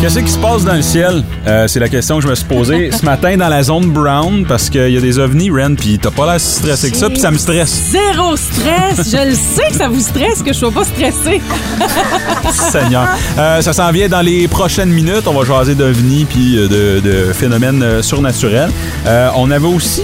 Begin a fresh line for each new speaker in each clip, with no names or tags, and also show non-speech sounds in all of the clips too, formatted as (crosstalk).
Qu'est-ce qui se passe dans le ciel? Euh, c'est la question que je me suis posée (laughs) ce matin dans la zone brown parce qu'il y a des ovnis, Ren, puis t'as pas l'air si stressé que ça, puis ça me stresse.
Zéro stress. Je le sais que ça vous stresse, que je sois pas stressée. (laughs)
Seigneur. Euh, ça s'en vient dans les prochaines minutes. On va jaser d'ovnis puis euh, de, de phénomènes surnaturels. Euh, on avait aussi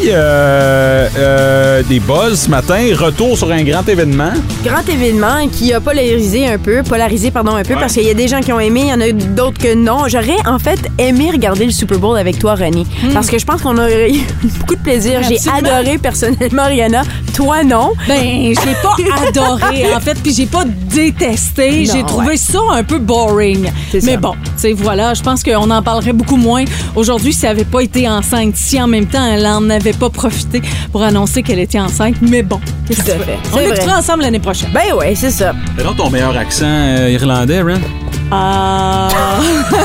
des buzz ce matin. Retour sur un grand événement.
Grand événement qui a polarisé un peu, polarisé pardon un peu
Ouais.
parce qu'il y a des gens qui ont aimé, il y en a d'autres que non. J'aurais en fait aimé regarder le Super Bowl avec toi René parce que je pense qu'on aurait eu (laughs) beaucoup de plaisir. J'ai adoré personnellement Rihanna, toi non.
Ben, je l'ai pas (laughs) adoré, en fait, puis j'ai pas détesté. J'ai trouvé
ouais.
ça un peu boring. Mais
ça.
bon, tu sais, voilà, je pense qu'on en parlerait beaucoup moins aujourd'hui si elle avait pas été enceinte, si en même temps elle en avait pas profité pour annoncer qu'elle était enceinte. Mais bon, qu'est-ce que
Tout à
tu
fait.
On l'écoutera ensemble l'année prochaine.
Ben ouais, c'est ça.
C'est donc ton meilleur accent euh, irlandais, Ren?
Ah. (laughs)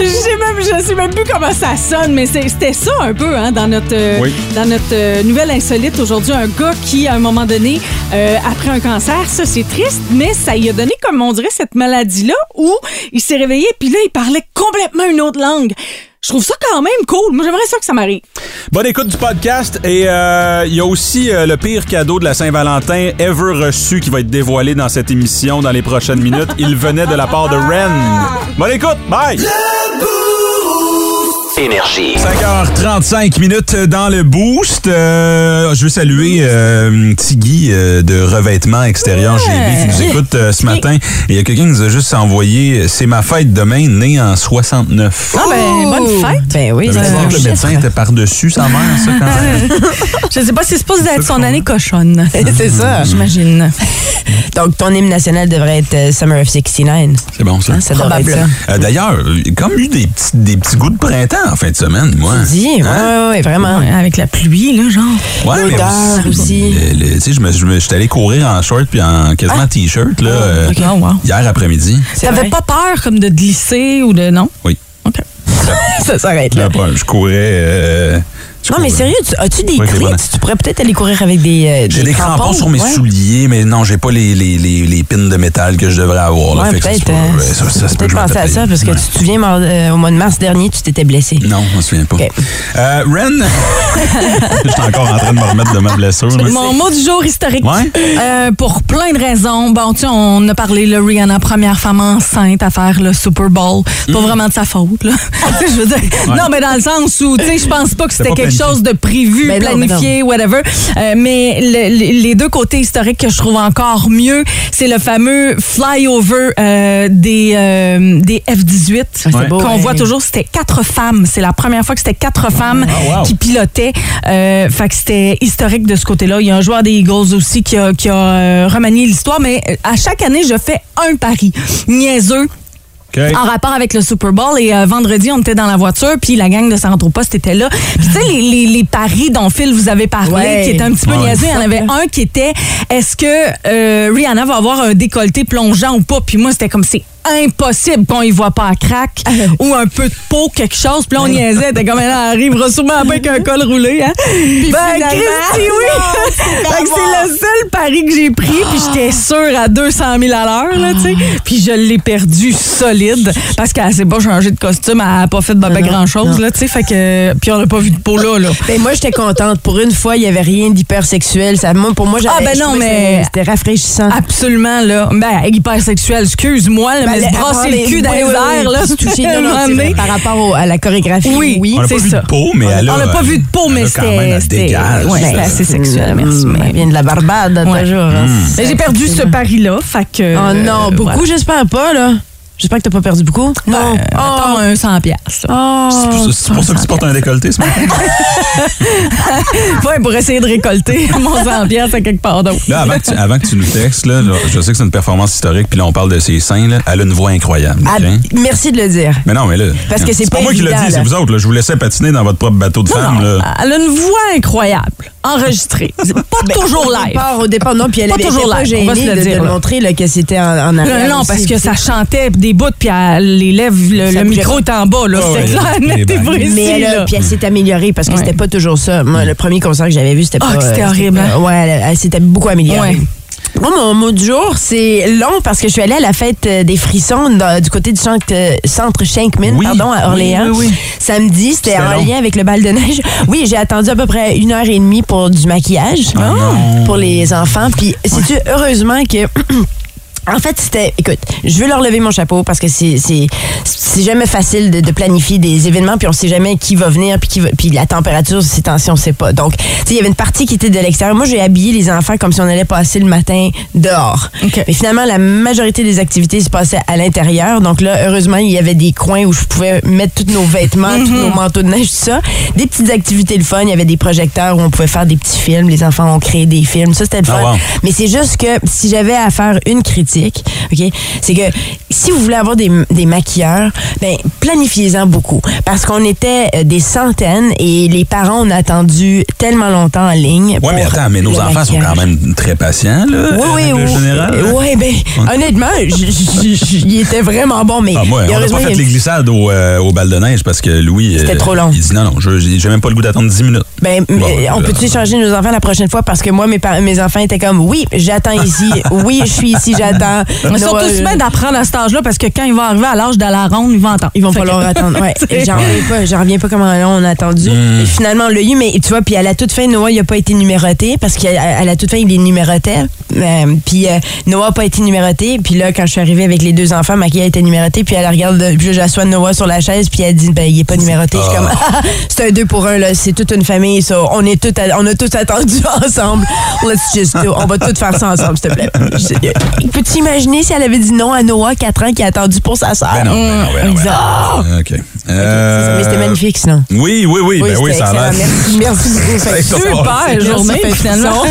je sais même, je sais même plus comment ça sonne, mais c'était ça un peu, hein, dans notre, euh,
Oui.
dans notre euh, nouvelle insolite aujourd'hui. Un gars qui, à un moment donné, euh, après un cancer, ça c'est triste, mais ça lui a donné, comme on dirait, cette maladie-là où il s'est réveillé, puis là, il parlait complètement une autre langue. Je trouve ça quand même cool. Moi, j'aimerais ça que ça m'arrive.
Bonne écoute du podcast. Et euh, il y a aussi euh, le pire cadeau de la Saint-Valentin ever reçu qui va être dévoilé dans cette émission dans les prochaines minutes. Il venait de la part de Ren. Bonne écoute. Bye!
Énergie.
5h35 minutes dans le boost. Euh, je veux saluer euh, Tiggy euh, de revêtement extérieur GB qui nous écoute euh, ce matin. Et il y a quelqu'un qui nous a juste envoyé C'est ma fête demain, né en 69.
Ah, ben, bonne fête.
Ben oui,
Ça veut
c'est
dire
un
que le médecin était par-dessus sa mère, ça, quand même. (laughs)
Je sais pas si c'est supposé être son année cochonne. (laughs)
C'est ça.
J'imagine.
Donc ton hymne national devrait être Summer of 69.
C'est bon, ça.
Hein, ça.
Euh, D'ailleurs, comme eu des petits, des petits goûts de printemps en fin de semaine, moi.
Dis, ouais,
Hein?
ouais, ouais, vraiment.
avec la pluie, là, genre.
Ouais, mais
L'odeur aussi.
Tu sais, je me, je me- j'étais allé courir en short puis en quasiment t-shirt là, euh,
ok. Oh, wow.
hier après-midi.
T'avais pas peur comme de glisser ou de non?
Oui.
OK. (laughs)
Ça s'arrête là.
Je courais. euh,
Non, mais sérieux, tu- as-tu des clés?
bon.
Tu, tu pourrais peut-être aller courir avec des. euh,
J'ai des crampons sur mes
ouais.
souliers, mais non, j'ai pas les, les, les, les pins de métal que je devrais avoir.
Ouais, peut-être.
peut-
euh,
ça, ça que
peut-être penser à ça parce que
Ouais.
tu te souviens, euh, au mois de mars dernier, tu t'étais blessé.
Non, je me souviens pas. Euh, Ren, (laughs) je suis encore en train de me remettre de ma blessure.
Mon mot du jour historique. Pour plein de raisons. Bon, tu sais, on a parlé, le Rihanna, première femme enceinte à faire le Super Bowl. C'est pas vraiment de sa faute, là. (laughs) Je veux dire. Non, mais dans le sens où, tu sais, je pense pas que c'était quelque
planifié.
Chose de prévu,
Ben non, ben
planifié, whatever. Euh, mais le- le- les deux côtés historiques que je trouve encore mieux, c'est le fameux flyover euh, des, euh, des F-18
c'est beau,
qu'on
ouais.
voit toujours. C'était quatre femmes. C'est la première fois que c'était quatre femmes
Ah, wow.
qui pilotaient. Euh, fait que c'était historique de ce côté-là. Il y a un joueur des Eagles aussi qui a, qui a remanié l'histoire, mais à chaque année, je fais un pari niaiseux En rapport avec le Super Bowl. Et euh, vendredi, on était dans la voiture, puis la gang de Centro Post était là. Puis tu sais, les, les, les paris dont Phil vous avez parlé,
Ouais.
qui étaient un petit peu
Ouais.
niaiseux, il y en avait un qui était est-ce que euh, Rihanna va avoir un décolleté plongeant ou pas? Puis moi, c'était comme c'est impossible qu'on y voit pas à crack (laughs) ou un peu de peau, quelque chose. Puis là, on niaisait. T'es comme, elle arrivera sûrement avec un col roulé. Hein? ben,
finalement,
Christy, oui! (laughs) C'est le seul pari que j'ai pris. Puis j'étais sûre à 200 000 à l'heure, là, tu sais. Puis je l'ai perdu solide parce qu'elle s'est pas changé de costume. Elle a pas fait de
Non,
grand-chose, là, tu sais. Fait que... Puis on n'a pas vu de peau là, là. (laughs)
Ben, moi, j'étais contente. Pour une fois, il n'y avait rien d'hypersexuel. Ça, pour moi, j'avais
Ah, ben non, mais-
c'était- rafraîchissant.
Absolument, là. Ben, hypersexuel, excuse-moi,
Ben,
mais se
ah,
le cul dans
oui,
les airs, là.
se toucher, par rapport au- à la chorégraphie,
Oui.
oui.
On n'a pas
c'est
vu
ça.
de peau, mais elle a.
On n'a pas vu de peau, mais c'était. c'était- assez sexuel, merci.
Mm,
mais-
Elle vient de la Barbade, toujours. hein.
Mais j'ai perdu ce pari-là, fait que.
Oh non,
euh,
beaucoup, j'espère pas, là. J'espère que t'as pas perdu beaucoup. Non.
Euh, mettons un 100 piastres.
Oh.
C'est pour, ça que tu portes un décolleté ce matin? (laughs)
Ouais, pour essayer de récolter (laughs) mon 100 piastres à quelque part d'autre.
Là, avant que tu, avant que tu nous textes, là, je sais que c'est une performance historique, puis là, on parle de ses seins. Là. Elle a une voix incroyable.
Ah, merci de le dire.
Mais non, mais là.
Parce que c'est pas
moi qui l'ai dit, c'est vous autres. Là. Je vous laissais patiner dans votre propre bateau de femme. Là.
Elle a une voix incroyable, enregistrée. C'est pas toujours
Au
live.
départ, au départ, non, puis elle
Pas
avait
toujours live, on va se le
de,
dire,
de
là.
montrer là, que c'était en, en
Non,
arrière.
non,
aussi,
parce que ça chantait des bouts, puis les lèvres, le, micro est en bas. là.
Ouais,
C'est
ouais,
clair, précis.
Mais elle, a-
là.
puis elle s'est améliorée parce que
Ouais.
c'était pas toujours ça. Moi, le premier concert que j'avais vu, c'était
Ah,
pas.
que c'était
euh,
horrible, hein?
Ouais, elle, elle s'était beaucoup améliorée.
Ouais.
Moi, mon mot du jour, c'est long parce que je suis allée à la fête euh, des frissons dans- du côté du centre, euh, centre Shankman,
Oui.
pardon, à Orléans.
Oui.
Samedi, c'était
C'était
en
long.
lien avec le bal de neige. (laughs) Oui, j'ai attendu à peu près une heure et demie pour du maquillage
Ah non.
pour les enfants. Puis, sais-tu, heureusement que. (clears throat) En fait, c'était. Écoute, je veux leur lever mon chapeau parce que c'est c'est c'est jamais facile de, de planifier des événements puis on sait jamais qui va venir puis qui va, puis la température ces temps-ci on sait pas. Donc, tu sais, il y avait une partie qui était de l'extérieur. Moi, j'ai habillé les enfants comme si on allait passer le matin dehors. Mais finalement, la majorité des activités se passaient à l'intérieur. Donc là, heureusement, il y avait des coins où je pouvais mettre tous nos vêtements, tous nos manteaux de neige, tout ça. Des petites activités le fun. Il y avait des projecteurs où on pouvait faire des petits films. Les enfants ont créé des films. Ça, c'était le
Ah,
fun.
wow.
Mais c'est juste que si j'avais à faire une critique, OK, c'est que si vous voulez avoir des, des maquilleurs, ben planifiez-en beaucoup. Parce qu'on était euh, des centaines et les parents, on a attendu tellement longtemps en ligne. Pour
mais attends, mais nos enfants sont
maquillage.
quand même très patients, là.
Oui, oui,
en
oui.
général.
Oui, ben, honnêtement, il était vraiment bon, mais.
Ah, moi, on n'a pas fait les glissades au, euh, au bal de neige parce que Louis.
C'était
euh,
trop long.
Il dit non, non, je- j'ai même pas le goût d'attendre 10 minutes.
Ben,
Bon,
euh, on
là,
peut-tu changer nos enfants la prochaine fois? Parce que moi, mes, mes enfants étaient comme, oui, j'attends ici. Oui, je suis ici, j'attends.
Mais ils sont
Noël,
tous bien d'apprendre à cet âge-là parce que quand ils vont arriver à l'âge de la ronde, ils vont entendre.
Ils vont
Fait que-
falloir attendre. Ouais. (laughs) J'en reviens pas, j'en reviens pas comment on a attendu.
Hmm.
Et finalement, on l'a eu, mais tu vois, puis à la toute fin, Noah, il a pas été numéroté parce qu'à à la toute fin, il est numérotait. Euh, puis euh, Noah a pas été numéroté. Puis là, quand je suis arrivée avec les deux enfants, Maquille a été numéroté. Puis elle regarde, puis là, j'assois Noah sur la chaise, puis elle dit, ben, il est pas numéroté. Je suis comme,
Ah. (laughs)
c'est un deux pour un, là. C'est toute une famille, ça. On est tout, on a tous attendu (laughs) ensemble. Let's just do. On va tout faire ça ensemble, s'il te plaît. Peux-tu imaginer si elle avait dit non à Noah, 4 ans, qui a attendu pour sa sœur?
Ben non, ben non, ben non, ben non.
Exact.
Ah, OK. Euh,
Mais c'était magnifique, sinon.
Oui, oui, oui. ben oui, ça a l'air.
Merci, beaucoup. (laughs)
Super
journée, finalement.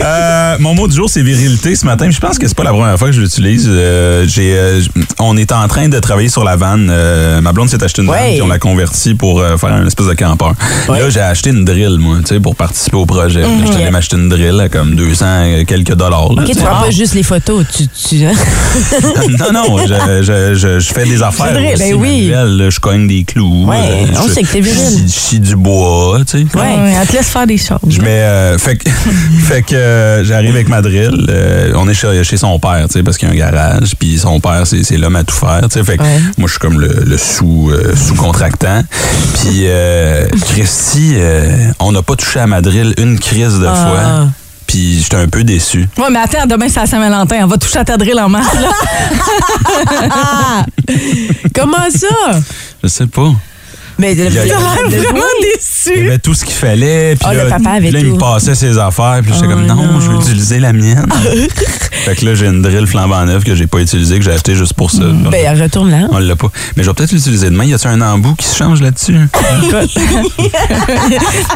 Euh, mon mot du jour, c'est virilité ce matin. Je pense que c'est pas la première fois que je l'utilise. Euh, j'ai, euh, on est en train de travailler sur la vanne. Euh, ma blonde s'est acheté une vanne,
Ouais.
puis on l'a convertie pour euh, faire un espèce de campeur. Là, j'ai acheté une drill, moi, tu sais, pour participer au projet. Là, Je suis allé m'acheter une drill à comme 200 et quelques dollars. là,
Ok,
tu
pas juste les photos, tu. tu hein? (laughs)
non, non, je, je, je, je fais des affaires
drill,
aussi
ben oui.
là. Je cogne des clous.
Ouais,
euh,
on
je-
sait que t'es viril.
Je, je scie du bois, tu sais.
Ouais, elle te laisse faire des choses.
Je mets, euh, fait que, (laughs) fait que j'arrive avec ma drill. euh, on est chez, chez son père, tu sais, parce qu'il y a un garage. Puis son père, c'est, c'est l'homme à tout faire, tu sais. Fait que
Ouais.
moi, je suis comme le, le sous, euh, sous-contractant. Puis euh, Christy, euh, on n'a pas touché à ma drill une crise de
Ah.
fois. Puis j'étais un peu déçu.
Ouais, mais attends, demain, c'est à Saint-Valentin. On va toucher à ta drill en masse, là. (laughs) (laughs)
Comment ça?
Je sais pas.
Mais
Il y a-
l'air
de-
vraiment.
Il y
déçu.
avait tout ce qu'il fallait. Puis
Ah,
là,
le papa avait
puis là, il me
tout.
passait ses affaires. Puis j'étais
Oh,
comme, non,
non.
je veux utiliser la mienne. (laughs) fait que là, j'ai une drill flambant neuve que j'ai pas utilisée, que j'ai acheté juste pour ça.
Ben, retourne là.
On l'a pas. Mais je vais peut-être l'utiliser demain. Y a-t-il un embout qui se change là-dessus? (laughs)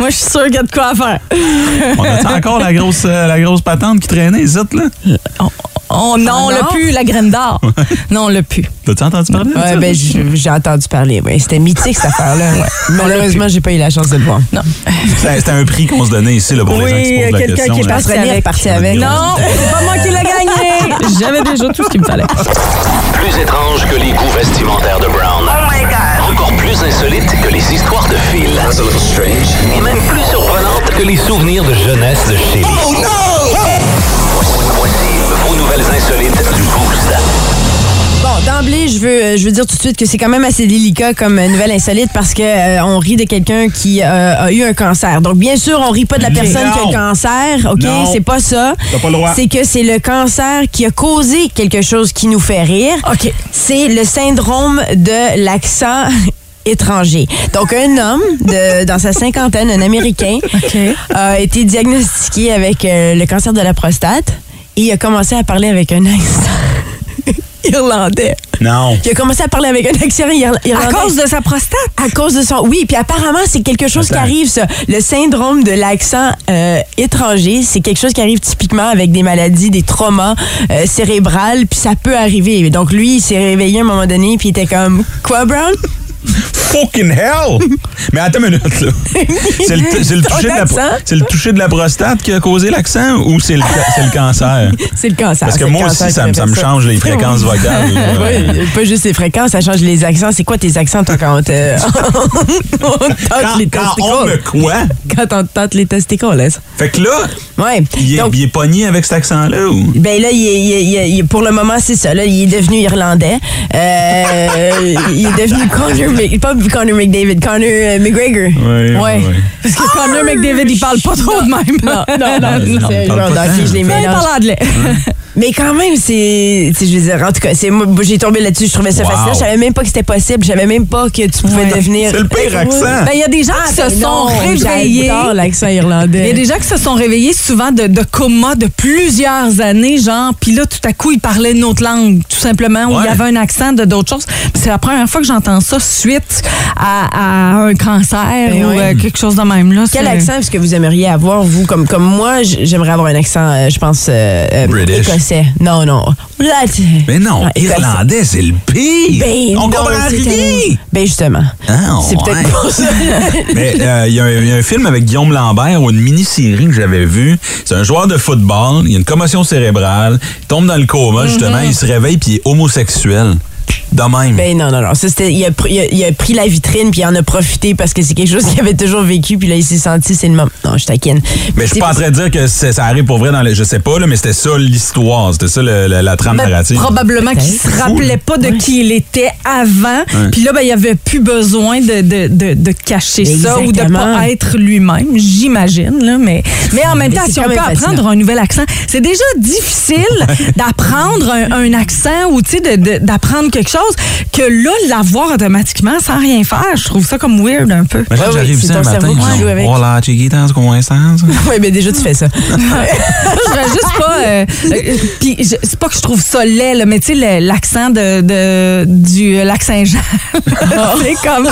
Moi, je suis sûre qu'il y a de quoi faire.
On a encore la grosse, euh, la grosse patente qui traînait ici, là?
Oh non, on
Ah,
l'a
non?
pu, la graine d'or. Non, on l'a pu.
T'as-tu entendu parler de
Ouais,
ça?
ben, j- j'ai entendu parler. Ouais. C'était mythique, cette Ouais. Malheureusement, j'ai pas eu la chance de le voir.
Non.
C'était un prix qu'on se donnait ici là, pour les gens qui se posent la
quelqu'un
question.
qui est avec.
parti avec.
Non, c'est pas moi qui l'ai gagné. J'avais déjà tout ce qu'il me fallait.
Plus étrange que les goûts vestimentaires de Brown. Encore plus insolite que les histoires de Phil. Et même plus surprenante que les souvenirs de jeunesse de Shelly. Voici
d'emblée, je veux, je veux dire tout de suite que c'est quand même assez délicat comme euh, nouvelle insolite parce que euh, on rit de quelqu'un qui euh, a eu un cancer. Donc, bien sûr, on rit pas de la personne qui a le cancer, OK? C'est pas ça.
T'as pas le droit.
C'est que c'est le cancer qui a causé quelque chose qui nous fait rire.
OK.
C'est le syndrome de l'accent (laughs) étranger. Donc, un homme de, dans sa cinquantaine, un Américain, (laughs)
OK.
a été diagnostiqué avec euh, le cancer de la prostate et il a commencé à parler avec un accent. (laughs) irlandais.
Non.
Il a commencé à parler avec un accent irla-
À
irlandais.
cause de sa prostate?
À cause de son. Oui, puis apparemment, c'est quelque chose qui arrive, ça. Le syndrome de l'accent euh, étranger, c'est quelque chose qui arrive typiquement avec des maladies, des traumas euh, cérébrales, puis ça peut arriver. Donc, lui, il s'est réveillé à un moment donné, puis il était comme Quoi, Brown?
Fucking hell! (laughs) Mais attends une minute, là. (laughs) C'est le, c'est le
Ton
toucher de la, c'est le toucher de la prostate qui a causé l'accent ou c'est le, c'est le cancer? (laughs)
C'est le cancer.
Parce que moi aussi, ça, me-
fait
ça me change les fréquences vocales.
Oui, pas juste les fréquences, ça change les accents. C'est quoi tes accents, toi, quand on te, on te tente
Quand,
les
quand on me
testicules?
quoi?
Quand on te tente les testicules, là.
Fait que là,
Ouais.
il est,
Donc,
il est pogné avec cet accent-là ou?
Ben là, il est- il est- il est- il est- pour le moment, c'est ça. Là, il est devenu irlandais. Euh, il est devenu Conor, Mc- pas Conor McDavid, Conor euh, McGregor.
Oui,
Ouais. Parce que Connor McDavid, il parle pas trop de même.
Non, non, non,
non,
c'est
il parle
genre
pas
dans
tant.
qui je les
Il
mélange.
parle anglais.
Mais quand même, c'est. Je veux dire, en tout cas, c'est moi, j'ai tombé là-dessus, je trouvais ça
Wow.
facile. Je savais même pas que c'était possible. Je savais même pas que tu pouvais
Ouais.
devenir.
C'est le pire accent.
Ben, il y a des gens
Ah,
qui
ben
se sont
non,
réveillés.
J'adore l'accent
Il y a
irlandais.
des gens qui se sont réveillés souvent de, de coma de plusieurs années, genre, puis là, tout à coup, ils parlaient une autre langue, tout simplement, où il y
Ouais.
avait un accent de d'autres choses. C'est la première fois que j'entends ça suite à, à un cancer
Ben
ou
oui.
euh, quelque chose de même. Là.
Quel accent est-ce que vous aimeriez avoir, vous? Comme, comme moi, j'aimerais avoir un accent, euh, je pense, euh, euh,
British.
écossais. Non, non.
Mais non,
Ah,
irlandais, c'est le pire.
Ben,
on
non,
comprend rien.
Ben, justement.
Ah,
c'est peut-être pour ça. (laughs)
Mais euh, il y, a un- il y a un film avec Guillaume Lambert ou une mini-série que j'avais vue. C'est un joueur de football, il a une commotion cérébrale, il tombe dans le coma, justement, il se réveille puis il est homosexuel. De même.
Ben non, non, non. Ça, c'était, il, a, pr- il, a, il a pris la vitrine puis il en a profité parce que c'est quelque chose qu'il avait toujours vécu puis là, il s'est senti, c'est le moment. Non, je taquine.
mais je suis pas en train de dire que c'est- ça arrive pour vrai dans les. Je sais pas, là, mais c'était ça l'histoire. C'était ça le- le- la trame
Ben,
narrative.
probablement qu'il se rappelait pas de qui il était avant. Puis là, ben, il avait plus besoin de, de, de, de cacher ça ou de pas être lui-même, j'imagine. Là, mais, mais en même temps, si on peut apprendre un nouvel accent, c'est déjà difficile (laughs) d'apprendre un, un accent ou d'apprendre quelque chose que là, l'avoir automatiquement sans rien faire, je trouve ça comme weird un peu.
Ouais, oui,
j'arrive ici un matin,
qui
ils
joue avec.
Voilà, chiquita, ce qu'on sens.
Oui, mais déjà, tu fais ça. (laughs)
je voudrais juste pas. euh, euh, Puis je- c'est pas que je trouve ça laid, là, mais tu sais, l'accent de, de- du euh, lac Saint-Jean. (laughs) c'est comme.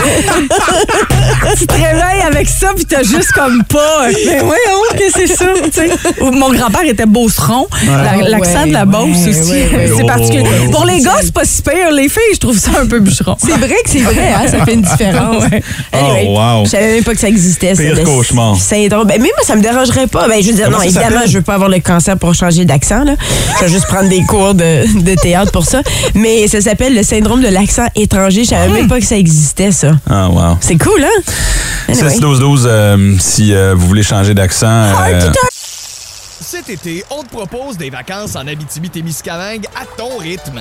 tu te réveilles avec ça, puis t'as juste comme pas. euh, Mais voyons, que c'est ça, tu sais. Mon grand-père était beauceron. La- L'accent de la
Ouais,
Beauce
ouais,
aussi.
ouais, ouais. (laughs)
c'est particulier.
Oh,
Pour les gars, c'est pas si pire. Les filles, je trouve ça un peu bûcheron.
C'est vrai que c'est vrai, hein, ça fait une différence.
Ouais.
Anyway,
Oh, wow.
Je savais même pas que ça existait. ça,
Pire
le
cauchemar.
Syndrome. Ben, mais moi, ça me dérangerait pas. Ben, je veux dire,
Comment
non,
ça
évidemment, je veux pas avoir le cancer pour changer d'accent. là. Je vais juste prendre des cours de, de théâtre pour ça. Mais ça s'appelle le syndrome de l'accent étranger. Je savais même pas que ça existait, ça.
Ah, wow.
C'est cool, hein? Anyway.
16-12-12, euh, si euh, vous voulez changer d'accent. euh,
Cet été, on te propose des vacances en Abitibi-Témiscamingue à ton rythme.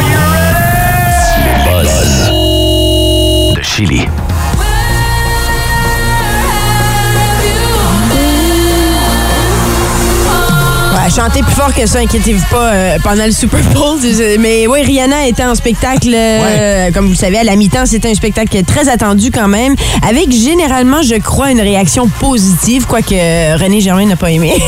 Chili.
Ouais, chanter plus fort que ça, inquiétez-vous pas, euh, pendant le Super Bowl. (laughs) Mais oui, Rihanna était en spectacle, euh, comme vous le savez, à la mi-temps. C'était un spectacle très attendu quand même, avec généralement, je crois, une réaction positive, quoique euh, René Germain n'a pas aimé. (laughs)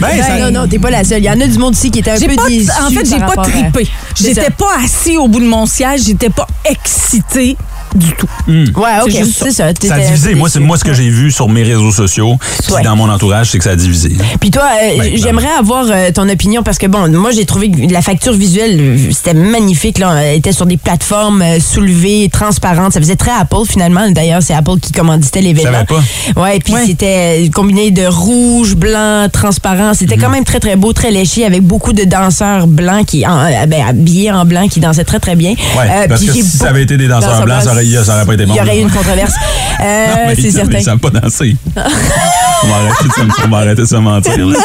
Ben, ça-
non, non, t'es pas la seule. Il y en a du monde ici qui était un peu
pas,
déçu.
en fait, j'ai pas
à-
trippé.
C'est
J'étais pas assis au bout de mon siège, j'étais pas excité du tout.
Ouais, ok,
C'est juste ça.
c'est ça.
Ça a divisé. Moi, c'est moi ce que j'ai vu sur mes réseaux sociaux, puis
Ouais.
dans mon entourage, c'est que ça a divisé.
Puis toi, euh,
Ben,
j'aimerais avoir euh, ton opinion parce que bon, moi j'ai trouvé que la facture visuelle c'était magnifique là, elle était sur des plateformes euh, soulevées, transparentes, ça faisait très Apple finalement. D'ailleurs, c'est Apple qui commanditait l'événement.
pas.
Ouais, puis
Ouais.
c'était combiné de rouge, blanc, transparent, c'était
Mhm.
quand même très très beau, très léché avec beaucoup de danseurs blancs qui en, ben, habillés en blanc qui dansaient très très bien.
Ouais,
Euh,
parce que si ça avait été des danseurs
danseurs
blancs, ça aurait, ça pas été bon.
Il y aurait eu une controverse. (laughs) Euh,
mais
c'est certain.
Ils savent pas danser. On va arrêter de se, on va arrêter de se mentir. là.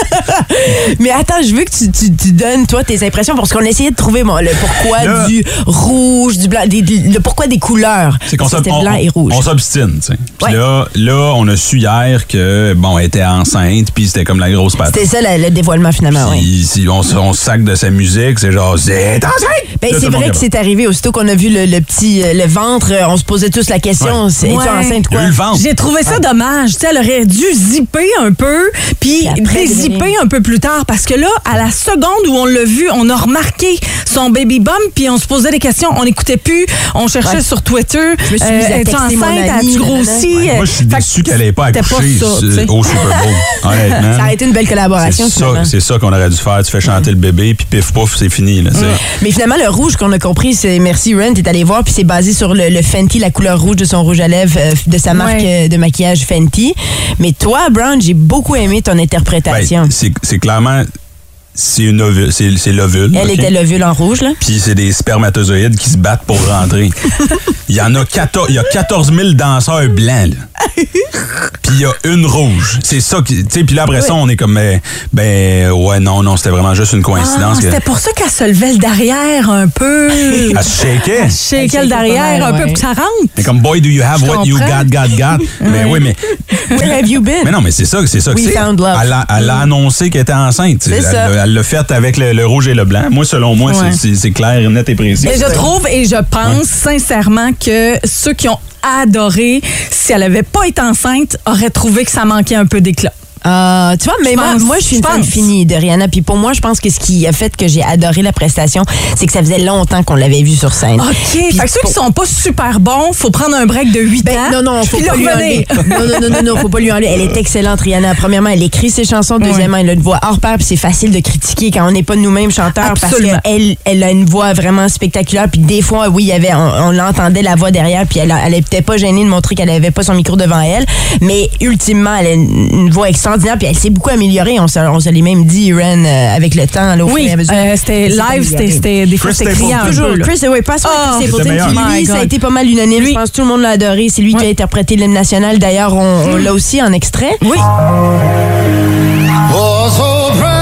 (laughs)
Mais attends, je veux que tu, tu- tu donnes, toi, tes impressions, parce qu'on essayait de trouver le pourquoi
Là-
du rouge, du blanc, des- le pourquoi des couleurs.
C'est qu'on
C'était
s'ob-
blanc et rouge.
On s'obstine, tu sais. Puis
Ouais.
là, là, on a su hier que, bon, elle était enceinte, puis c'était comme la grosse patate.
C'était ça le, le dévoilement, finalement, oui.
Si on, on se sac de sa musique, c'est genre, c'est enceinte!
Ben, c'est vrai que c'est arrivé. Aussitôt qu'on a vu le, le petit euh, le ventre, euh, on se posait tous la question
Ouais.
c'est es-tu
Ouais.
enceinte quoi?
J'ai trouvé ça dommage. Tu sais, elle aurait dû zipper un peu, puis dézipper un peu plus tard. Parce que là, à la seconde où on l'a vu, on a remarqué son baby bump, puis on se posait des questions. On n'écoutait plus. On cherchait
Ouais.
sur Twitter. euh,
Je me suis mise à
es-tu
mon
enceinte? As-tu grossi?
Ouais, moi, je suis
Fait que
déçu qu'elle n'ait pas
c'était
accouché
ça, tu sais.
au Super Bowl. (laughs) Honnêtement.
Ça a été une belle collaboration,
C'est ça, c'est ça qu'on aurait dû faire. Tu fais chanter le bébé, puis pif pouf, c'est fini. Là, sais.
Mais finalement, le rouge qu'on a compris, c'est merci Ren, t'es allé voir, puis c'est basé sur le, le Fenty, la couleur rouge de son rouge à lèvres, euh, de sa marque
Ouais.
euh, de maquillage Fenty. Mais toi, Brown, j'ai beaucoup aimé ton interprétation.
Ben, c'est clairement, c'est une ovule, c'est c'est l'ovule.
Elle était l'ovule en rouge, là.
Puis c'est des spermatozoïdes qui se battent pour rentrer. (laughs) Il y en a 14, il y a 14 000 danseurs blancs. là. (laughs) Puis il y a une rouge. C'est ça qui, tu sais, puis là après ça on est comme ben, ben ouais non non, c'était vraiment juste une
Ah,
coïncidence que
C'était pour ça qu'elle se levait le derrière un peu.
elle se shakeait.
Chez
Elle shakait
derrière
pas mal,
un peu
ouais.
pour que ça rentre.
Mais comme boy do you have
Je
what you got got got? (laughs) Mais oui mais
Where have you been?
mais non mais c'est ça c'est ça que
We
c'est.
found love.
Elle a, elle a annoncé qu'elle était enceinte.
C'est
elle
ça.
l'a- elle l'a fait avec le, le rouge et le blanc. Moi selon moi
Ouais.
c'est- clair, net et précis.
Et je trouve et je pense sincèrement que ceux qui ont adoré, si elle avait pas été enceinte, auraient trouvé que ça manquait un peu d'éclat.
Ah, tu vois, mais moi, moi, je suis une fan finie de Rihanna. Puis pour moi, je pense que ce qui a fait que j'ai adoré la prestation, c'est que ça faisait longtemps qu'on l'avait vue sur scène.
OK.
Puis
Fait que ceux
pour-
qui sont pas super bons, faut prendre un break de 8
Ben,
ans.
non, non, faut pas lui enlever. Non, non, non, non, non, faut pas lui enlever. Elle est excellente, Rihanna. Premièrement, elle écrit ses chansons. Deuxièmement, elle a une voix hors pair, puis c'est facile de critiquer quand on n'est pas nous-mêmes chanteurs
Absolument.
parce qu'elle elle a une voix vraiment spectaculaire. Puis des fois, oui, il y avait, on, on l'entendait la voix derrière, puis elle, elle était pas gênée de montrer qu'elle avait pas son micro devant elle. Mais ultimement, elle a une, une voix extraordinaire, puis elle s'est beaucoup améliorée. On se, on se l'est même dit, Ren, euh, avec le temps. Là, au
Oui, euh, c'était live, c'était des fois
Chris
c'était criant.
Toujours. Chris, oui, pas
Ah,
meilleur.
Puis lui, ça a été pas mal unanime.
Lui-
Je pense que tout le monde l'a adoré. C'est lui qui a interprété l'hymne national. D'ailleurs, on, on l'a aussi en extrait.
Oui.
Oh, so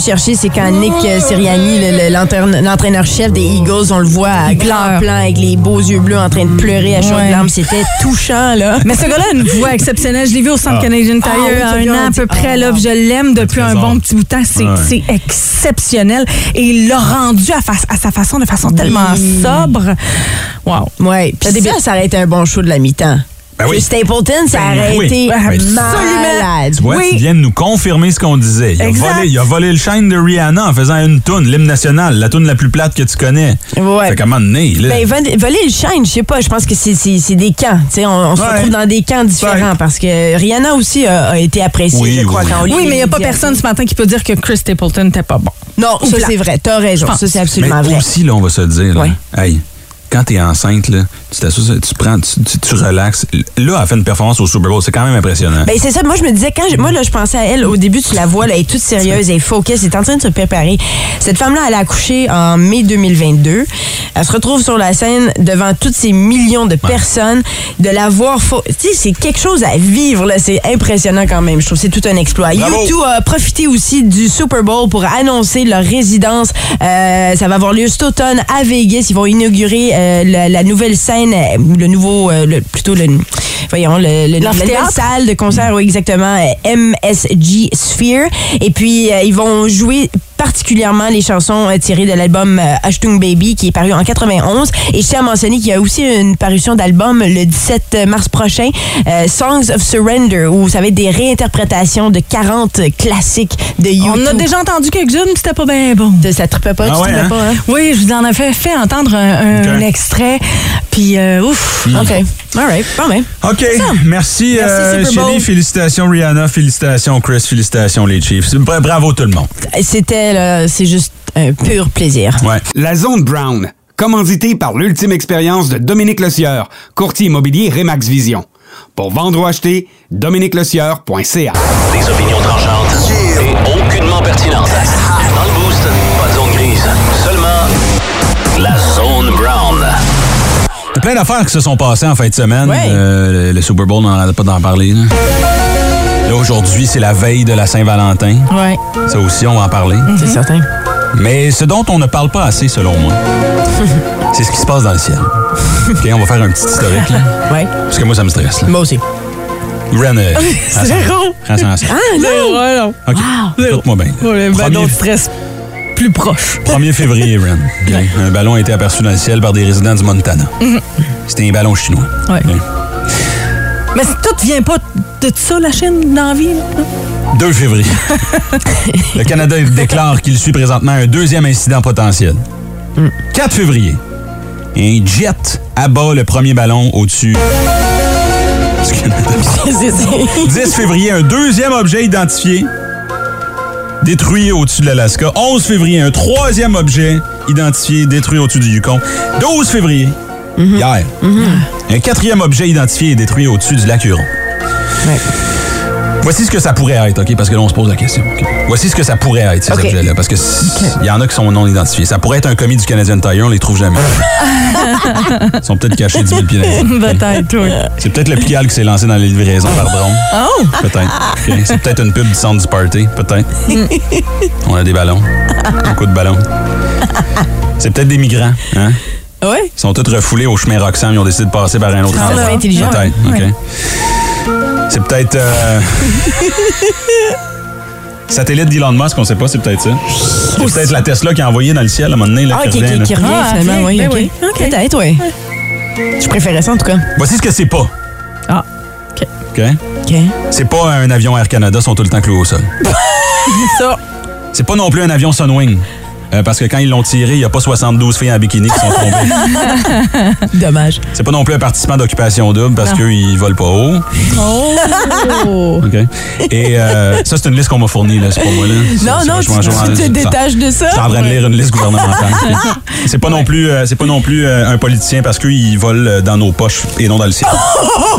chercher, c'est quand Nick euh, Sirianni, le- le- l'entraîne- l'entraîneur-chef des Eagles, on le voit à grand plan avec les beaux yeux bleus en train de pleurer à chaudes
Ouais.
larmes. C'était (laughs) touchant, là.
Mais ce gars-là a une voix exceptionnelle. Je l'ai vu au Centre Canadian Tire
Ah oui,
un an à peu près.
oh,
là, je l'aime depuis un bon petit bout de temps. C'est
Ouais.
exceptionnel. Et il l'a rendu à, fa- à sa façon, de façon tellement sobre. Wow.
Ouais. Puis
des
ça, ça aurait été un bon show de la mi-temps.
Ben oui.
Le Stapleton, ça
Ben
aurait
oui.
été
Ben,
malade.
Tu vois,
Oui.
tu viens de nous confirmer ce qu'on disait. Il a, volé, il a volé le shine de Rihanna en faisant une toune, l'hymne national, la toune la plus plate que tu connais.
Ouais.
Fait moment donné, là,
Ben, voler le shine, je sais pas, je pense que c'est- c'est c'est des camps. Tu sais, on, on se retrouve dans des camps différents
Ouais.
parce que Rihanna aussi a, a été appréciée,
Oui,
je crois,
oui,
quand on lit
Oui, mais il n'y a pas personne ce matin qui peut dire que Chris Stapleton n'était pas bon.
Non,
Ou
ça c'est vrai. T'as raison.
Je pense.
Ça c'est
mais
absolument vrai.
aussi, là, on va se le dire, là,
Ouais.
hey, quand t'es enceinte, là, tu t'assois, tu prends, tu, tu, tu relaxes. Là, elle a fait une performance au Super Bowl, c'est quand même impressionnant.
Ben c'est ça. Moi je me disais quand je- moi là je pensais à elle au début tu la vois là elle est toute sérieuse elle est focus elle est en train de se préparer. Cette femme là elle a accouché en mai 2022. Elle se retrouve sur la scène devant toutes ces millions de personnes de la voir fo- tu sais c'est quelque chose à vivre là c'est impressionnant quand même. Je trouve que c'est tout un exploit.
Bravo.
YouTube a profité aussi du Super Bowl pour annoncer leur résidence. Euh, ça va avoir lieu cet automne à Vegas. Ils vont inaugurer euh, la, la nouvelle scène, euh, le nouveau, euh, le- plutôt le, voyons, le, le- la nouvelle salle de concert, oui, exactement, MSG Sphere. Et puis, ils vont jouer particulièrement les chansons euh, tirées de l'album euh, Ashtung Baby qui est paru en 91 et je tiens à mentionner qu'il y a aussi une parution d'album le 17 mars prochain euh, Songs of Surrender où ça va être des réinterprétations de 40 classiques de YouTube.
On a déjà entendu quelques-unes, c'était pas bien bon.
Ça trippait pas,
Ah
tu
ouais, hein?
pas, hein?
Oui, je vous en avais fait entendre un, extrait, puis euh, ouf.
OK. All right. Bon, ben.
OK. Merci, euh,
Bowl.
Shelly. Félicitations, Rihanna. Félicitations, Chris. Félicitations, les Chiefs. Bra- Bravo, tout le monde.
C'était, là, c'est juste un pur plaisir.
Ouais.
La zone brown, Commandité par l'ultime expérience de Dominique Lecieur, courtier immobilier Remax Vision. Pour vendre ou acheter, dominiquelecieur.ca.
Des opinions tranchantes et aucunement pertinentes. Dans le boost, pas de zone grise, seulement la zone brown.
Il y a plein d'affaires qui se sont passées en fin de semaine.
Ouais.
Euh, le, le Super Bowl, on n'arrête pas d'en parler. Là, aujourd'hui, c'est la veille de la Saint-Valentin.
Ouais,
Ça aussi, on va en parler.
c'est certain.
Mais ce dont on ne parle pas assez, selon moi, (laughs) c'est ce qui se passe dans le ciel. OK, on va faire un petit historique, là,
Ouais.
parce que moi, ça me stresse. Là.
Moi aussi.
Ren, euh, (laughs)
Zéro.
Ah, non!
Zéro, ouais, non.
OK, écoute-moi bien.
Oh, le
Premier-
ballon de stress plus proche.
1er février, (laughs) Ren. OK. Un ballon a été aperçu dans le ciel par des résidents du Montana. C'était un ballon chinois.
Ouais. Mais tout vient pas de ça, la Chine, dans la vie. là.
2 février. (laughs) le Canada déclare qu'il suit présentement un deuxième incident potentiel. 4 février. Un jet abat le premier ballon au-dessus du Canada. 10 février, un deuxième objet identifié détruit au-dessus de l'Alaska. 11 février, un troisième objet identifié détruit au-dessus du Yukon. 12 février, hier, un quatrième objet identifié et détruit au-dessus du lac Huron. Voici ce que ça pourrait être, OK? Parce que là, on se pose la question. Voici ce que ça pourrait être, ces objets-là. Parce que il y en a qui sont non identifiés. Ça pourrait être un commis du Canadian Tire, on les trouve jamais. (laughs) Ils sont peut-être cachés 10 000 pieds dans les airs.
Peut-être, oui.
C'est peut-être le Pigalle qui s'est lancé dans les livraisons par drone.
Oh!
Peut-être. C'est peut-être une pub du centre du party. Peut-être. On a des ballons. Beaucoup de ballons. C'est peut-être des migrants. Hein?
Ouais.
Ils sont tous refoulés au chemin Roxham. Ils ont décidé de passer par un autre
Ah,
endroit.
c'est intelligent.
Peut-être. OK. C'est peut-être. euh, (laughs) Satellite d'Elon Musk, on sait pas, c'est peut-être ça. C'est peut-être la Tesla qui a envoyé dans le ciel à un moment donné. Là,
Ah,
qui
qui,
revient,
qui,
là.
qui revient
Ah,
finalement,
ok,
oui.
ben.
Peut-être, oui. Je préférais ça en tout cas.
Voici ce que c'est pas.
Ah, OK.
OK?
OK.
C'est pas un avion Air Canada, sont tout le temps cloués au sol. (laughs)
Ça.
C'est pas non plus un avion Sunwing. Euh, parce que quand ils l'ont tiré, il n'y a pas 72 filles en bikini qui sont tombées. (laughs)
Dommage.
C'est pas non plus un participant d'occupation double parce qu'eux, ils volent pas haut.
Oh! (laughs)
OK? Et euh, ça, c'est une liste qu'on m'a fournie, là. C'est pas moi, là.
Non, non, tu,
journal-
tu te détaches de
Je suis en
ça.
train de lire une liste gouvernementale. (laughs) C'est pas non plus, euh, c'est pas non plus un politicien parce qu'ils volent euh, dans nos poches et non dans le ciel.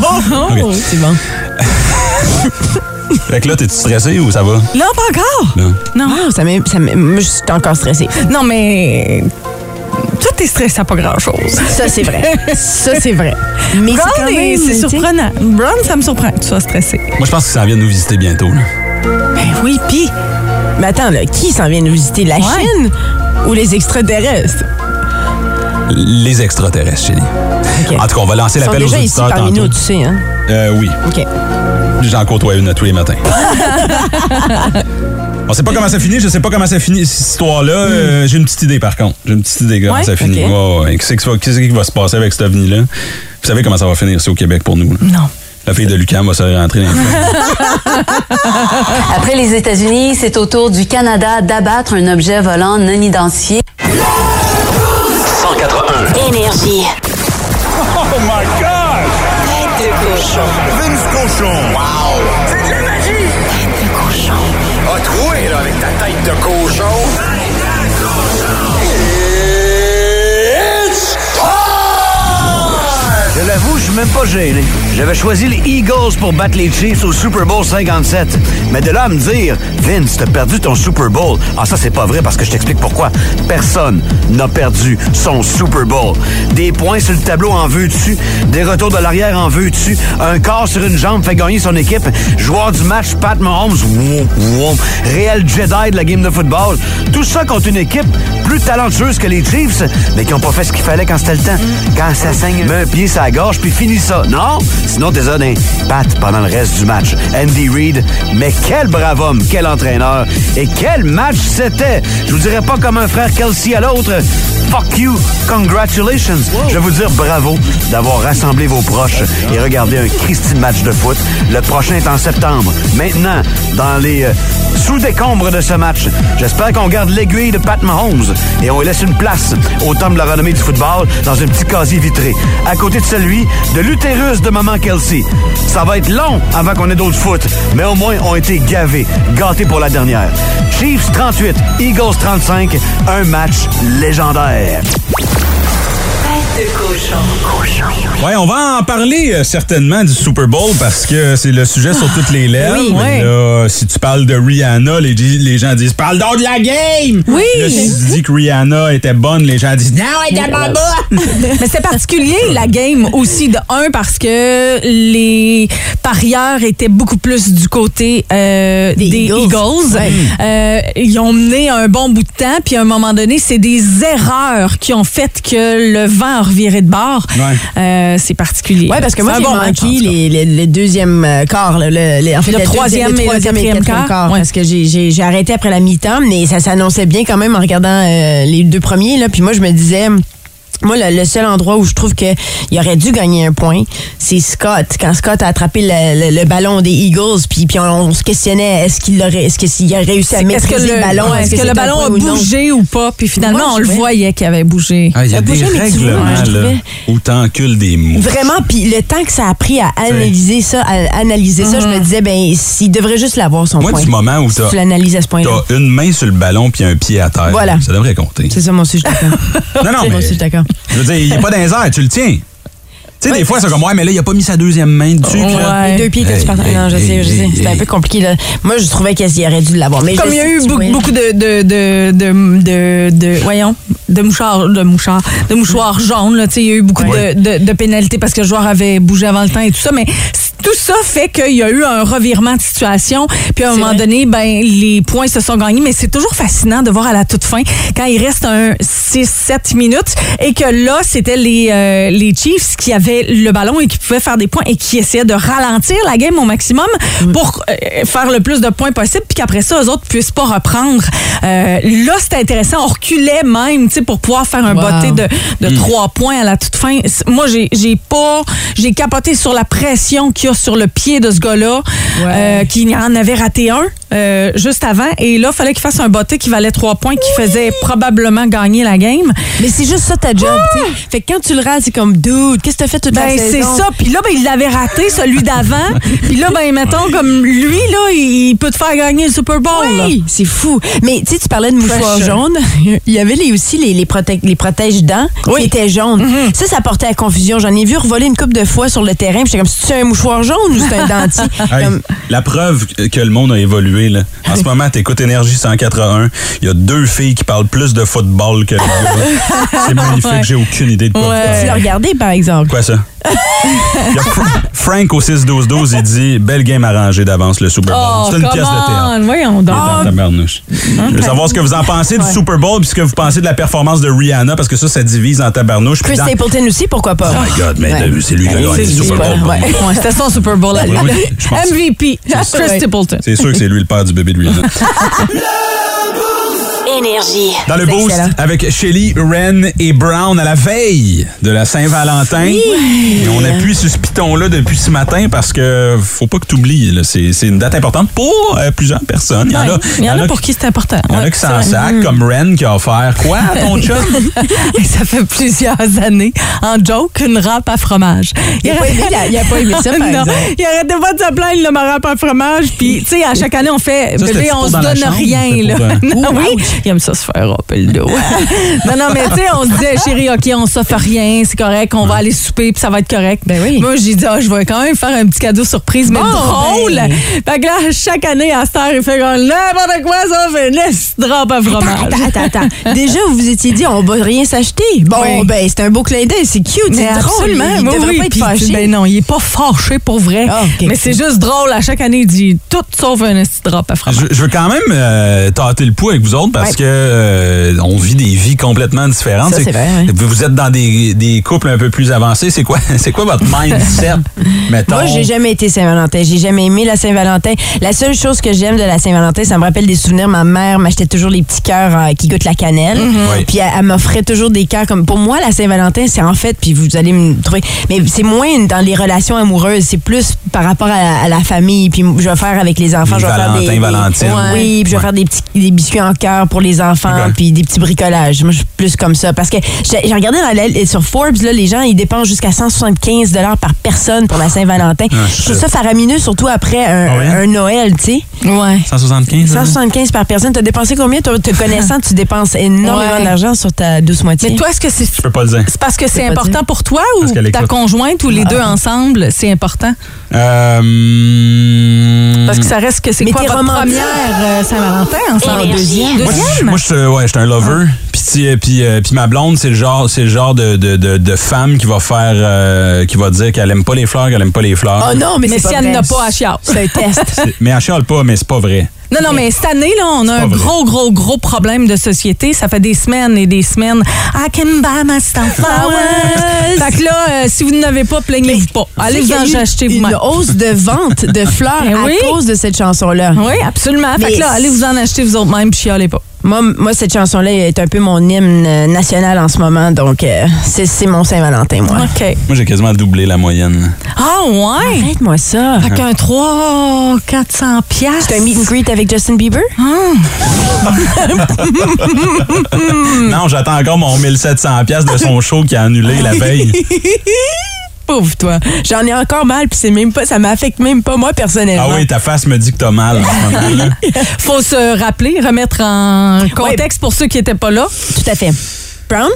OK.
C'est bon. (laughs)
Fait que là, t'es-tu stressé ou ça va?
Là, pas encore?
Non.
Non.
Ah, ça m'est- ça m'est- je suis encore stressée.
Non, mais. Toi, t'es stressé à pas grand-chose.
Ça, c'est vrai. ça, c'est vrai. Mais c'est
Brown,
quand
est-
même...
c'est
sais-
surprenant. Brown, ça me surprend que tu sois stressé.
Moi, je pense que ça vient de nous visiter bientôt. là.
Ben oui, pis.
Mais attends, là, qui s'en vient nous visiter? La
Ouais.
Chine ou les extraterrestres?
Les extraterrestres, chérie.
OK.
En tout cas, on va lancer
Ils sont
l'appel aux
déjà ici
auditeurs
parmi
tantôt.
nous, tu sais, hein?
Euh, oui.
OK.
J'en côtoie une à tous les matins. (laughs) On sait pas comment ça finit, je sais pas comment ça finit cette histoire-là. Euh, J'ai une petite idée par contre. J'ai une petite idée comment
Ouais?
ça finit. Qu'est-ce qui va- qu'est-ce qui va se passer avec cet ovni-là? Vous savez comment ça va finir, c'est au Québec pour nous. là?
Non.
La fille de Lucam va se rentrer dans le (laughs)
Après les États-Unis, c'est au tour du Canada d'abattre un objet volant non identifié.
181.
Énergie.
Oh my God!
Tête de cochon.
Cochon! Wow! C'est de la magie!
Tête de cochon.
A troué, là, avec ta tête de cochon! Tête de cochon!
Pas gêné. J'avais choisi les Eagles pour battre les Chiefs au Super Bowl 57. Mais de là à me dire, Vince, t'as perdu ton Super Bowl. Ah, ça, c'est pas vrai parce que je t'explique pourquoi. Personne n'a perdu son Super Bowl. Des points sur le tableau en veux-tu, des retours de l'arrière en veux-tu, un quart sur une jambe fait gagner son équipe, joueur du match, Pat Mahomes, woum, woum, réel Jedi de la game de football. Tout ça contre une équipe plus talentueuse que les Chiefs, mais qui ont pas fait ce qu'il fallait quand c'était le temps. Quand ça saigne, un pied sur la gorge puis ça. Non? Sinon, t'es des pattes pendant le reste du match. Andy Reid, mais quel brave homme, quel entraîneur et quel match c'était. Je vous dirais pas comme un frère Kelsey à l'autre. Fuck you, congratulations. Je vais vous dire bravo d'avoir rassemblé vos proches et regardé un Christy match de foot. Le prochain est en septembre. Maintenant, dans les euh, sous-décombres de ce match, j'espère qu'on garde l'aiguille de Pat Mahomes et on laisse une place au temple de la renommée du football dans un petit casier vitré, à côté de celui de l'utérus de maman Kelsey. Ça va être long avant qu'on ait d'autres foot, mais au moins, on a été gavés, gâtés pour la dernière. Chiefs 38, Eagles 35, un match légendaire.
De cochon.
Ouais, on va en parler euh, certainement du Super Bowl parce que c'est le sujet sur toutes les lèvres.
Oui,
Mais
ouais.
là, si tu parles de Rihanna, les, les gens disent Parle donc de la game!
Oui.
Là, si tu dis que Rihanna était bonne, les gens disent Non, elle était pas bonne! (laughs)
Mais c'est particulier, la game aussi, de un, parce que les parieurs étaient beaucoup plus du côté euh, des,
Des
Eagles.
Eagles. Ouais.
Euh, ils ont mené un bon bout de temps, puis à un moment donné, c'est des erreurs qui ont fait que le vent a reviré de bord.
Ouais.
Euh, c'est particulier.
Ouais, parce que moi, j'ai
bon
manqué les, les, les deuxièmes euh, le, les- en fait,
Le
le
troisième
deuxième-
et le
troisième
quatrième. Ouais.
Parce que j'ai- j'ai j'ai arrêté après la mi-temps, mais ça s'annonçait bien quand même en regardant euh, les deux premiers. Là. Puis moi, je me disais... Moi, le, le seul endroit où je trouve qu'il aurait dû gagner un point, c'est Scott. Quand Scott a attrapé le, le- le ballon des Eagles, puis, puis on, on se questionnait est-ce qu'il aurait, est-ce que s'il a réussi à
Est-ce
maîtriser
que le,
le ballon,
ouais, est-ce que,
c'est
le ballon a
ou non?
bougé ou pas? Puis finalement,
Moi,
on le voyait qu'il avait bougé.
Ah, Il y a des
bougeait, mais tu vois, moi,
là, que des mots.
Vraiment, puis le temps que ça a pris à analyser ça, à analyser ça, je me disais, ben, s'il devrait juste l'avoir son
Moi,
point.
du moment où
Si tu l'analyses à ce point-là.
t'as une main sur le ballon puis un pied à terre,
Voilà.
ça devrait compter.
C'est ça, moi aussi, je (laughs) suis d'accord.
Non, non,
Moi
mais
je
veux dire, il n'est pas dans les airs, tu le tiens. Tu sais, des fois, c'est comme, ouais, mais là, il a pas mis sa deuxième main dessus.
Les deux pieds que tu Non, je
hey,
sais, je sais.
hey,
C'était un peu compliqué, là. Moi, je trouvais qu'il aurait dû l'avoir. Mais
Comme il y a eu beaucoup, de, de, de, de, de, de- voyons, de mouchoirs, de mouchoirs, de mouchoirs jaunes, là, tu sais, il y a eu beaucoup de, de, de pénalités parce que le joueur avait bougé avant le temps et tout ça, mais tout ça fait qu'il y a eu un revirement de situation, puis à un moment
vrai.
donné, ben, les points se sont gagnés, mais c'est toujours fascinant de voir à la toute fin, quand il reste un 6-7 minutes, et que là, c'était les, euh, les Chiefs qui avaient le ballon et qui pouvaient faire des points et qui essayaient de ralentir la game au maximum pour euh, faire le plus de points possible, puis qu'après ça, eux autres puissent pas reprendre. Euh, là, c'était intéressant. On reculait même, tu sais, pour pouvoir faire un
Wow.
botté de, de trois points à la toute fin. Moi, j'ai j'ai pas... J'ai capoté sur la pression qu'il y a sur le pied de ce gars-là, euh, qui en avait raté un euh, juste avant. Et là, il fallait qu'il fasse un botté qui valait trois points, qui faisait probablement gagner la game.
Mais c'est juste ça ta job, sais. Fait que quand tu le rates, c'est comme, dude, qu'est-ce que t'as fait toute
Ben,
la
c'est
saison?
ça. Puis là, ben, il l'avait raté, celui d'avant. (laughs) Puis là, ben, mettons, comme lui, là, il peut te faire gagner le Super Bowl.
Oui, c'est fou. Mais tu sais, tu parlais de mouchoirs
Pressure.
jaunes. (laughs) Il y avait les, aussi les, les, protè- les protèges-dents qui étaient jaunes.
Mm-hmm.
Ça, ça portait à confusion. J'en ai vu revoler une couple de fois sur le terrain. puis J'étais comme, c'est un mouchoir jaune ou c'est un dentier? (laughs)
Hey,
Comme-
La preuve que le monde a évolué, là. En ce moment, t'écoutes Énergie 181. Il y a deux filles qui parlent plus de football que. C'est magnifique.
Ouais.
J'ai aucune idée de quoi.
Ouais.
Tu l'as regardé, par exemple?
Quoi ça? Il y a Fr- Frank au 6-12-12, il dit Belle game arrangée d'avance, le Super Bowl.
Oh,
C'est une pièce de théâtre.
on, Voyons donc.
Dans ta tabarnouche. Je veux savoir ce que vous en pensez du Super Bowl puis ce que vous pensez de la performance de Rihanna parce que ça, ça divise en tabarnouche.
Chris
dans-
Stapleton aussi, pourquoi pas?
Oh my God, mais
Ouais.
c'est lui qui a gagné le
c'est
Super Bowl.
ouais.
Ouais, c'était son Super Bowl. MVP, Chris Stapleton.
C'est sûr que c'est lui le père du bébé de. (laughs)
Énergie.
Dans le boost,
excellent.
avec Shelly, Ren et Brown à la veille de la Saint-Valentin. Et on appuie sur ce piton-là depuis ce matin parce que faut pas que tu oublies. C'est une date importante pour euh, plusieurs personnes. Il y en a,
Ouais, Il y en a
qui-
pour qui c'est important.
il y en a qui s'en sacent, comme Ren qui a offert quoi à ton (laughs) chum?
Ça fait plusieurs années, en joke, une râpe à fromage.
Il a pas aimé la- il a pas aimé ça, par (laughs)
non, il arrêtait pas de se plaindre, le ma râpe à fromage. Puis, tu sais, à chaque année, on fait,
Ça,
bébé, on se donne
chambre,
rien. Là.
pour, (laughs) euh,
Non, oui, il aime ça se faire râper le dos. (laughs) non, non, mais tu sais, on se disait, chérie, OK, on s'offre rien, c'est correct, on va aller souper, puis ça va être correct.
Ben oui.
Moi, j'ai dit, ah, je vais quand même faire un petit cadeau surprise, mais
Bon,
drôle.
ben.
Fait que là, chaque année, à cette heure, il fait comme n'importe quoi, ça fait une râpe à fromage.
Attends, attends, attends. (laughs) Déjà, vous vous étiez dit, on va rien s'acheter. Bon,
Oui.
ben, c'est un beau clin d'œil. C'est cute,
Mais
c'est drôle.
absolument,
Il
oui,
devrait
oui,
pas être fâché.
Ben non, il est pas fâché pour vrai.
Ah.
Mais c'est juste drôle. À chaque année, il dit tout sauf un esti de drap à fromage.
Je, je veux quand même euh, tâter le pouls avec vous autres parce
Ouais.
que euh, on vit des vies complètement différentes.
Ça, c'est vrai, ouais.
Vous êtes dans des, des couples un peu plus avancés. C'est quoi, (laughs) c'est quoi votre mindset, (laughs) mettons?
Moi, j'ai jamais été Saint-Valentin. J'ai jamais aimé la Saint-Valentin. La seule chose que j'aime de la Saint-Valentin, ça me rappelle des souvenirs. Ma mère m'achetait toujours les petits cœurs euh, qui goûtent la cannelle.
Oui.
Puis elle, elle m'offrait toujours des cœurs comme. Pour moi, la Saint-Valentin, c'est en fait, puis vous allez me trouver. Mais c'est moins dans les relations amoureuses. C'est plus par rapport à, à la famille. Puis je vais faire avec les enfants.
Les
je vais faire
Valentins,
des. Oui, puis je vais faire des petits des biscuits en cœur pour les enfants, puis des petits bricolages. Moi, je suis plus comme ça. Parce que j'ai regardé dans la- sur Forbes, là, les gens, ils dépensent jusqu'à 175 par personne pour la Saint-Valentin.
Ah,
je trouve ça faramineux, surtout après un,
Ah ouais?
un Noël, tu sais.
Ouais.
175? hein?
175 par personne. T'as dépensé combien? Toi, te connaissant, tu dépenses énormément
Ouais.
d'argent sur ta douce moitié.
Mais toi, est-ce que c'est
Je peux pas le dire.
c'est parce que c'est important
dire.
pour toi ou ta conjointe ou les
Ah.
deux ensemble, c'est important?
Euh,
Parce que ça reste que c'est
Mais
quoi votre
romantique.
première euh, Saint-Valentin ensemble?
Et deuxième?
Moi, je- moi, je ouais, j'étais un lover. Puis, tu- puis, euh, puis ma blonde, c'est le genre, c'est le genre de, de, de, de femme qui va faire, euh, qui va dire qu'elle aime pas les fleurs, qu'elle aime pas les fleurs.
Oh non, mais,
mais si elle n'a pas, elle chiale.
C'est un test.
Mais elle chiale pas, mais c'est pas vrai.
Non, non, mais cette année, là, on a un
vrai.
gros, gros, gros problème de société. Ça fait des semaines et des semaines. I can buy myself flowers. fait que là, euh, si vous n'avez pas, plaignez-vous pas. Allez vous en acheter
Une
vous-même.
hausse de vente de (laughs) fleurs
Eh
à
oui.
cause de cette chanson-là.
Oui, absolument. Fait
Mais
que là, allez vous en acheter vous autres même puis chialez pas.
Moi, moi, cette chanson-là est un peu mon hymne national en ce moment, donc euh, c'est c'est mon Saint-Valentin, moi.
OK.
Moi, j'ai quasiment doublé la moyenne.
Ah, ouais?
Arrête-moi ça.
Fait qu'un 3 400 piastres.
C'est un meet and greet avec Justin Bieber? (laughs)
Non, j'attends encore mon 1700 pièces de son show qui a annulé la veille. (laughs)
Pauvre toi. J'en ai encore mal, puis c'est même pas, ça m'affecte même pas moi personnellement.
Ah oui, ta face me dit que t'as mal en ce moment-là. (laughs)
Faut se rappeler, remettre en contexte pour ceux qui n'étaient pas là.
Tout à fait. Brown?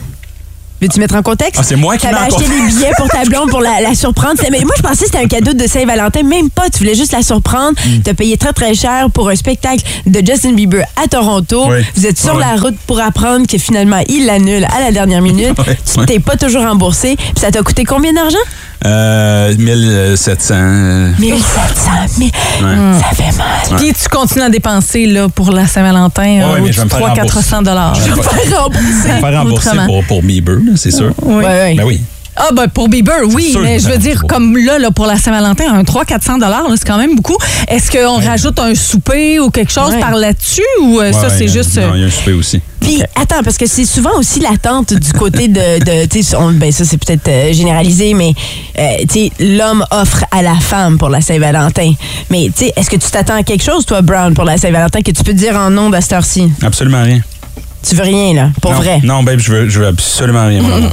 Veux-tu mettre en contexte?
Ah, c'est moi qui
T'avais acheté des billets pour ta blonde pour la, la surprendre. Mais moi, je pensais que c'était un cadeau de Saint-Valentin. Même pas. Tu voulais juste la surprendre.
Mm.
T'as payé très, très cher pour un spectacle de Justin Bieber à Toronto.
Oui.
Vous êtes sur la route pour apprendre que finalement, il l'annule à la dernière (laughs) minute. Tu t'es pas toujours remboursé. Puis ça t'a coûté combien d'argent?
Euh, 1700. euh,
1700 000.
Ouais.
Ça fait mal.
Puis tu continues à dépenser là, pour la Saint-Valentin
Ouais,
euh,
mais je vais me faire
3
rembourser.
400 dollars.
Je vais me faire-
Faire rembourser.
je vais me faire rembourser pour, pour Bieber, c'est sûr.
Oui.
Ben oui.
Ah ben pour Bieber, oui,
sûr
mais je veux dire comme là, là pour la Saint-Valentin, un 3 400 dollars, c'est quand même beaucoup. Est-ce qu'on rajoute un souper ou quelque chose
Ouais.
par là-dessus ou euh, ça c'est juste
Non,
euh,
il y a un souper aussi.
Puis, attends, parce que c'est souvent aussi l'attente du côté de. de tu sais, on- ben, ça, c'est peut-être euh, généralisé, mais, euh, tu sais, l'homme offre à la femme pour la Saint-Valentin. Mais, tu sais, est-ce que tu t'attends à quelque chose, toi, Brown, pour la Saint-Valentin, que tu peux dire en nom à cette heure-ci?
Absolument rien.
Tu veux rien, là, pour
non,
vrai?
Non, babe, je veux, je veux absolument rien. moi.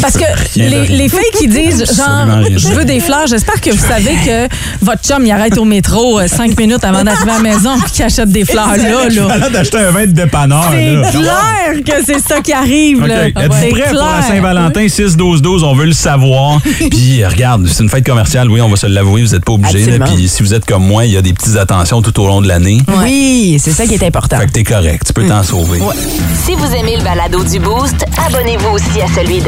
Parce que les, les filles qui disent genre je veux des fleurs, j'espère que vous savez que votre chum il arrête au métro euh, cinq minutes avant d'arriver à la maison puis qu'il achète des fleurs là là.
Malade d'acheter un vin de dépanneur.
C'est clair que c'est ça qui arrive
OK.
là.
Êtes-vous pour la. Saint-Valentin 6-12-12? On veut le savoir. (laughs) Puis, euh, regarde, c'est une fête commerciale. Oui, on va se l'avouer. Vous n'êtes pas.
Absolument.
Puis, si vous êtes comme moi, il y a des petites attentions tout au long de l'année.
Oui, c'est ça qui est important.
Fait que t'es correct. Tu peux t'en sauver.
Si vous aimez le balado du Boost, abonnez-vous aussi à celui de